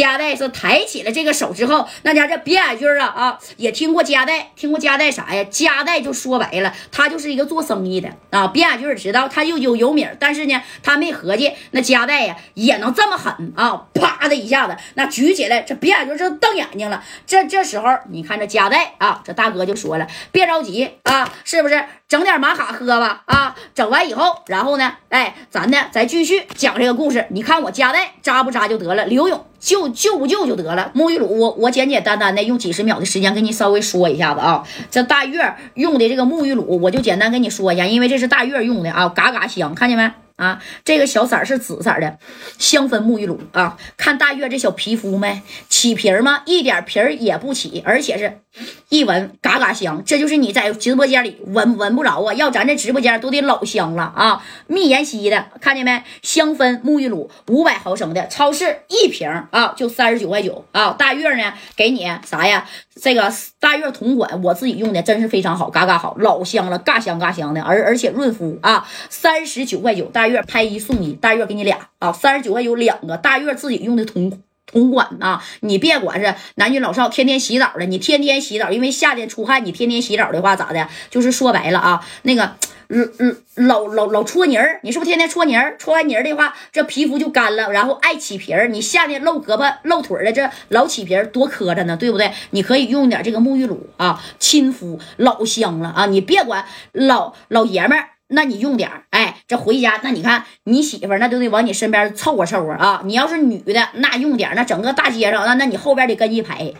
嘉代是抬起了这个手之后，那家这别眼军啊啊，也听过嘉代，听过嘉代啥呀？嘉代就说白了，他就是一个做生意的啊。别眼军知道他又有有名，但是呢，他没合计那嘉代呀也能这么狠啊！啪的一下子，那举起来，这别眼军这瞪眼睛了。这这时候，你看这夹带啊，这大哥就说了，别着急啊，是不是？整点玛卡喝吧啊！整完以后，然后呢，哎，咱呢再继续讲这个故事。你看我夹带扎不扎就得了，刘勇。救救不救就得了。沐浴露，我我简简单单的用几十秒的时间给你稍微说一下子啊。这大月用的这个沐浴露，我就简单跟你说一下，因为这是大月用的啊，嘎嘎香，看见没？啊，这个小色儿是紫色的香氛沐浴露啊！看大月这小皮肤没起皮儿吗？一点皮儿也不起，而且是一闻嘎嘎香。这就是你在直播间里闻闻不着啊，要咱这直播间都得老香了啊！蜜妍希的，看见没？香氛沐浴露五百毫升的，超市一瓶啊就三十九块九啊！大月呢给你啥呀？这个大月同款，我自己用的真是非常好，嘎嘎好，老香了，嘎香嘎香的，而而且润肤啊，三十九块九大。月拍一送一，大月给你俩啊，三十九块九两个。大月自己用的同同款啊，你别管是男女老少，天天洗澡的，你天天洗澡，因为夏天出汗，你天天洗澡的话咋的？就是说白了啊，那个嗯嗯老老老搓泥儿，你是不是天天搓泥儿？搓完泥儿的话，这皮肤就干了，然后爱起皮儿。你夏天露胳膊露腿的，这老起皮儿多磕碜呢，对不对？你可以用点这个沐浴露啊，亲肤老香了啊！你别管老老爷们儿。那你用点儿，这回家那你看你媳妇儿那都得往你身边凑合凑合啊。你要是女的，那用点，那整个大街上那那你后边得跟一排。